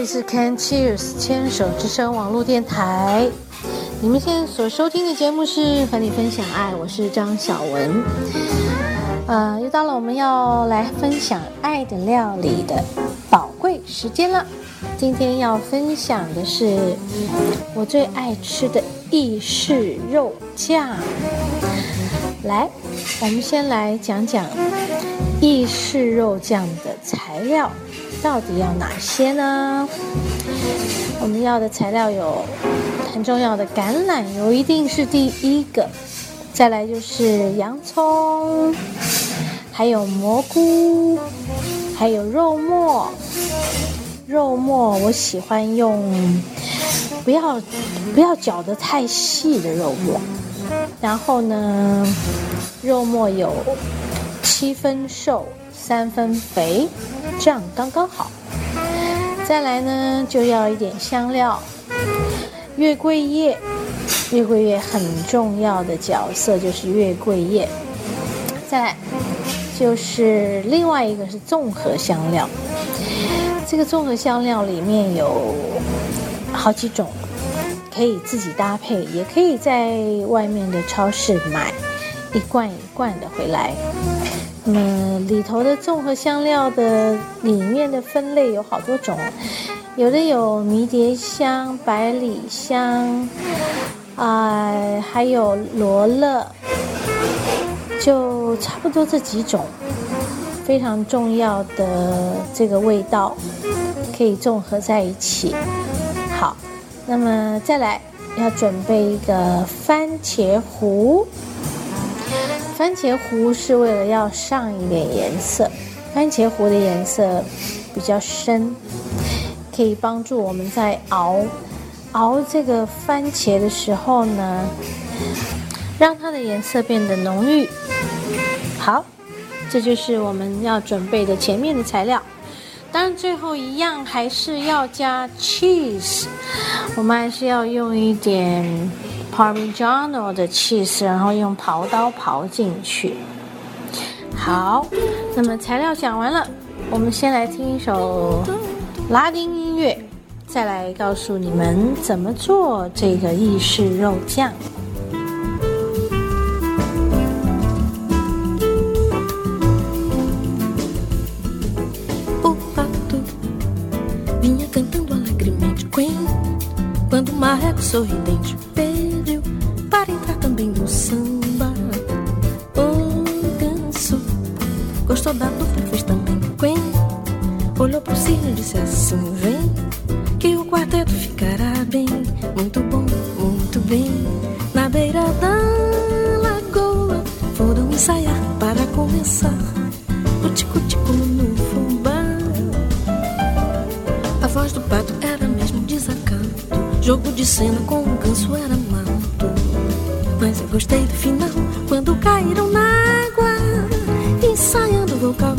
这里是 Can Cheers 牵手之声网络电台。你们现在所收听的节目是和你分享爱，我是张小文。呃，又到了我们要来分享爱的料理的宝贵时间了。今天要分享的是我最爱吃的意式肉酱。来，我们先来讲讲意式肉酱的材料到底要哪些呢？我们要的材料有很重要的橄榄油，一定是第一个。再来就是洋葱，还有蘑菇，还有肉末。肉末我喜欢用不要不要搅得太细的肉末。然后呢，肉末有七分瘦，三分肥，这样刚刚好。再来呢，就要一点香料，月桂叶，月桂叶很重要的角色就是月桂叶。再来就是另外一个是综合香料，这个综合香料里面有好几种。可以自己搭配，也可以在外面的超市买一罐一罐的回来。那么里头的综合香料的里面的分类有好多种，有的有迷迭香、百里香，啊，还有罗勒，就差不多这几种非常重要的这个味道可以综合在一起。好。那么再来要准备一个番茄糊，番茄糊是为了要上一点颜色，番茄糊的颜色比较深，可以帮助我们在熬熬这个番茄的时候呢，让它的颜色变得浓郁。好，这就是我们要准备的前面的材料。当然，最后一样还是要加 cheese，我们还是要用一点 Parmigiano 的 cheese，然后用刨刀刨进去。好，那么材料讲完了，我们先来听一首拉丁音乐，再来告诉你们怎么做这个意式肉酱。Disse assim: Vem, que o quarteto ficará bem. Muito bom, muito bem. Na beira da lagoa foram ensaiar para começar. O tico-tico no fubá. A voz do pato era mesmo desacato. Jogo de cena com o ganso era mato. Mas eu gostei do final quando caíram na água, ensaiando o vocal.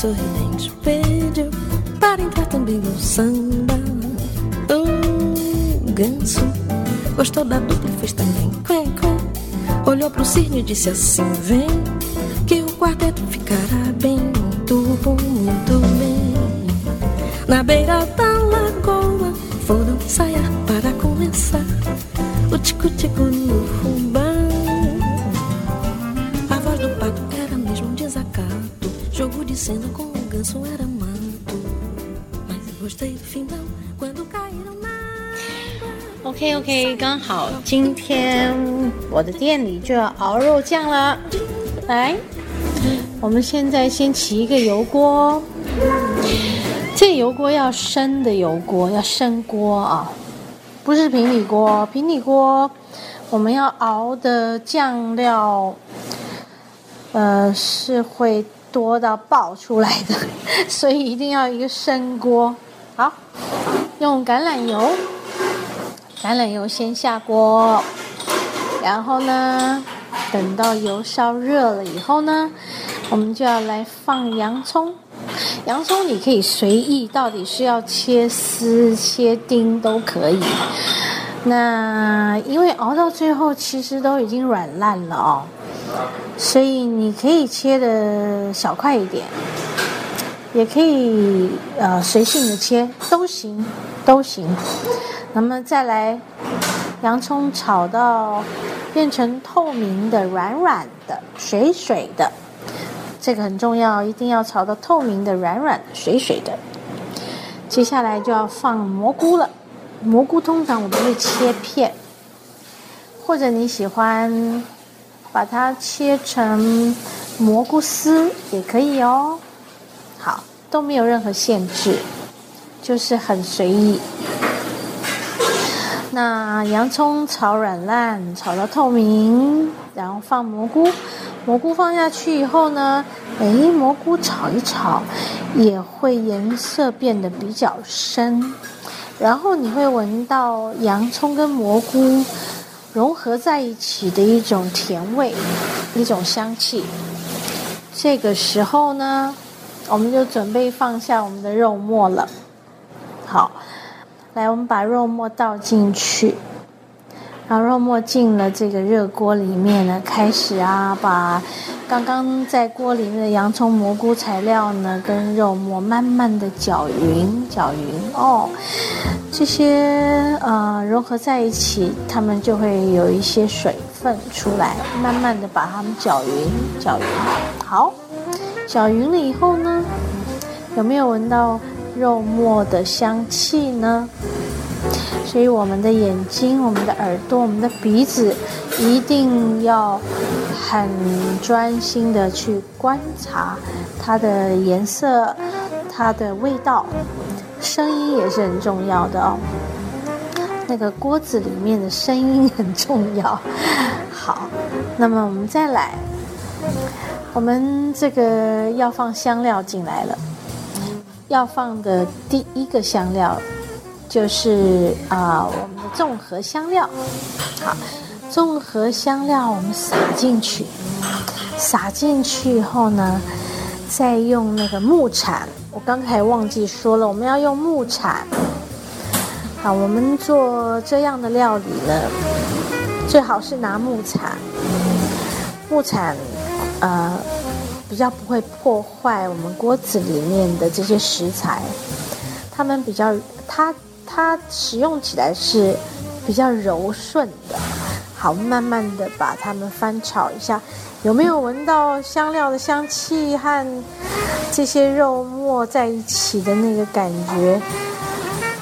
sorridente pediu para entrar também no samba. O ganso gostou da dupla e fez também quê, quê. Olhou pro cirne e disse assim: Vem, que o quarteto ficará bem, muito, muito bem. Na beira da lagoa foram ensaiar para começar o tico-tico no rumo. OK OK，刚好今天我的店里就要熬肉酱了。来，我们现在先起一个油锅，这油锅要深的油锅，要深锅啊，不是平底锅。平底锅我们要熬的酱料，呃，是会多到爆出来的，所以一定要一个深锅。好，用橄榄油。橄榄油先下锅，然后呢，等到油烧热了以后呢，我们就要来放洋葱。洋葱你可以随意，到底是要切丝、切丁都可以。那因为熬到最后其实都已经软烂了哦，所以你可以切的小块一点，也可以呃随性的切，都行，都行。那么再来，洋葱炒到变成透明的、软软的、水水的，这个很重要，一定要炒到透明的、软软的、水水的。接下来就要放蘑菇了，蘑菇通常我们会切片，或者你喜欢把它切成蘑菇丝也可以哦。好，都没有任何限制，就是很随意。那洋葱炒软烂，炒到透明，然后放蘑菇。蘑菇放下去以后呢，哎，蘑菇炒一炒，也会颜色变得比较深。然后你会闻到洋葱跟蘑菇融合在一起的一种甜味，一种香气。这个时候呢，我们就准备放下我们的肉末了。好。来，我们把肉末倒进去，然后肉末进了这个热锅里面呢，开始啊，把刚刚在锅里面的洋葱、蘑菇材料呢，跟肉末慢慢的搅匀，搅匀哦，这些呃融合在一起，它们就会有一些水分出来，慢慢的把它们搅匀，搅匀，好，搅匀了以后呢，有没有闻到？肉末的香气呢？所以我们的眼睛、我们的耳朵、我们的鼻子，一定要很专心的去观察它的颜色、它的味道，声音也是很重要的哦。那个锅子里面的声音很重要。好，那么我们再来，我们这个要放香料进来了。要放的第一个香料就是啊，我们的综合香料。好，综合香料我们撒进去，撒进去以后呢，再用那个木铲。我刚才忘记说了，我们要用木铲。好，我们做这样的料理呢，最好是拿木铲。木铲，呃。比较不会破坏我们锅子里面的这些食材，它们比较它它使用起来是比较柔顺的。好，慢慢的把它们翻炒一下，有没有闻到香料的香气和这些肉末在一起的那个感觉？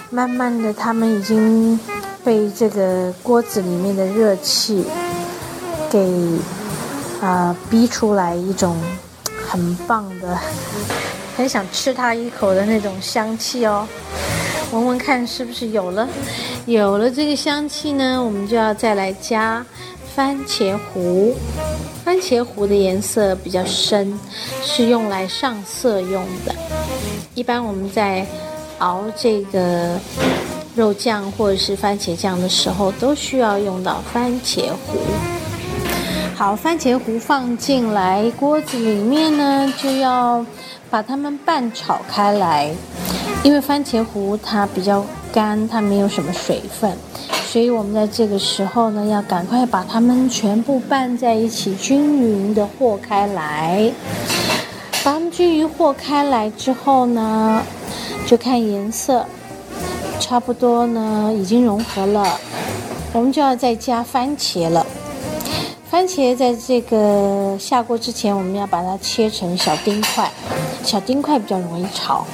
慢慢的，它们已经被这个锅子里面的热气给啊逼出来一种。很棒的，很想吃它一口的那种香气哦，闻闻看是不是有了？有了这个香气呢，我们就要再来加番茄糊。番茄糊的颜色比较深，是用来上色用的。一般我们在熬这个肉酱或者是番茄酱的时候，都需要用到番茄糊。好，番茄糊放进来锅子里面呢，就要把它们拌炒开来。因为番茄糊它比较干，它没有什么水分，所以我们在这个时候呢，要赶快把它们全部拌在一起，均匀的和开来。把它们均匀和开来之后呢，就看颜色，差不多呢已经融合了，我们就要再加番茄了。番茄在这个下锅之前，我们要把它切成小丁块，小丁块比较容易炒，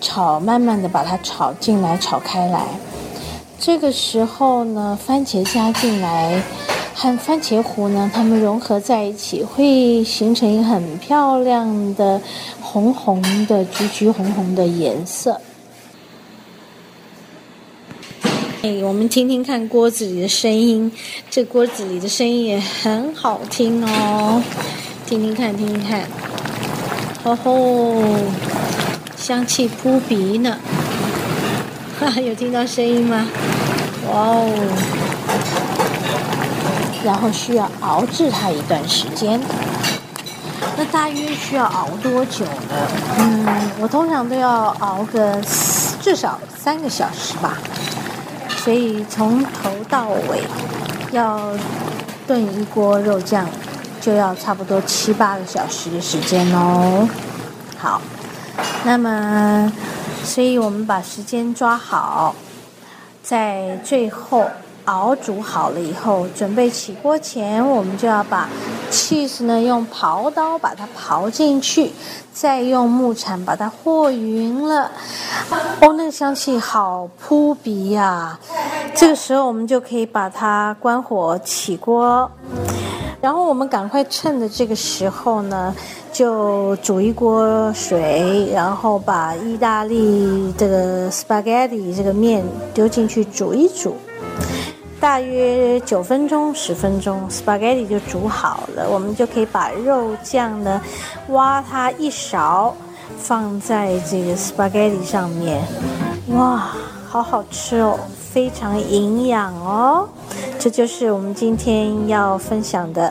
炒慢慢的把它炒进来，炒开来。这个时候呢，番茄加进来，和番茄糊呢，它们融合在一起，会形成一个很漂亮的红红的、橘橘红红的颜色。哎，我们听听看锅子里的声音，这锅子里的声音也很好听哦，听听看，听听看，哦吼，香气扑鼻呢，哈哈，有听到声音吗？哇哦，然后需要熬制它一段时间，那大约需要熬多久呢？嗯，我通常都要熬个至少三个小时吧。所以从头到尾要炖一锅肉酱，就要差不多七八个小时的时间哦。好，那么，所以我们把时间抓好，在最后。熬煮好了以后，准备起锅前，我们就要把 cheese 呢用刨刀把它刨进去，再用木铲把它和匀了。哦，那个香气好扑鼻呀！这个时候我们就可以把它关火起锅，然后我们赶快趁着这个时候呢，就煮一锅水，然后把意大利这个 spaghetti 这个面丢进去煮一煮。大约九分钟、十分钟，spaghetti 就煮好了。我们就可以把肉酱呢，挖它一勺，放在这个 spaghetti 上面。哇，好好吃哦，非常营养哦。这就是我们今天要分享的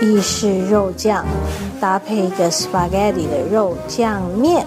意式肉酱，搭配一个 spaghetti 的肉酱面。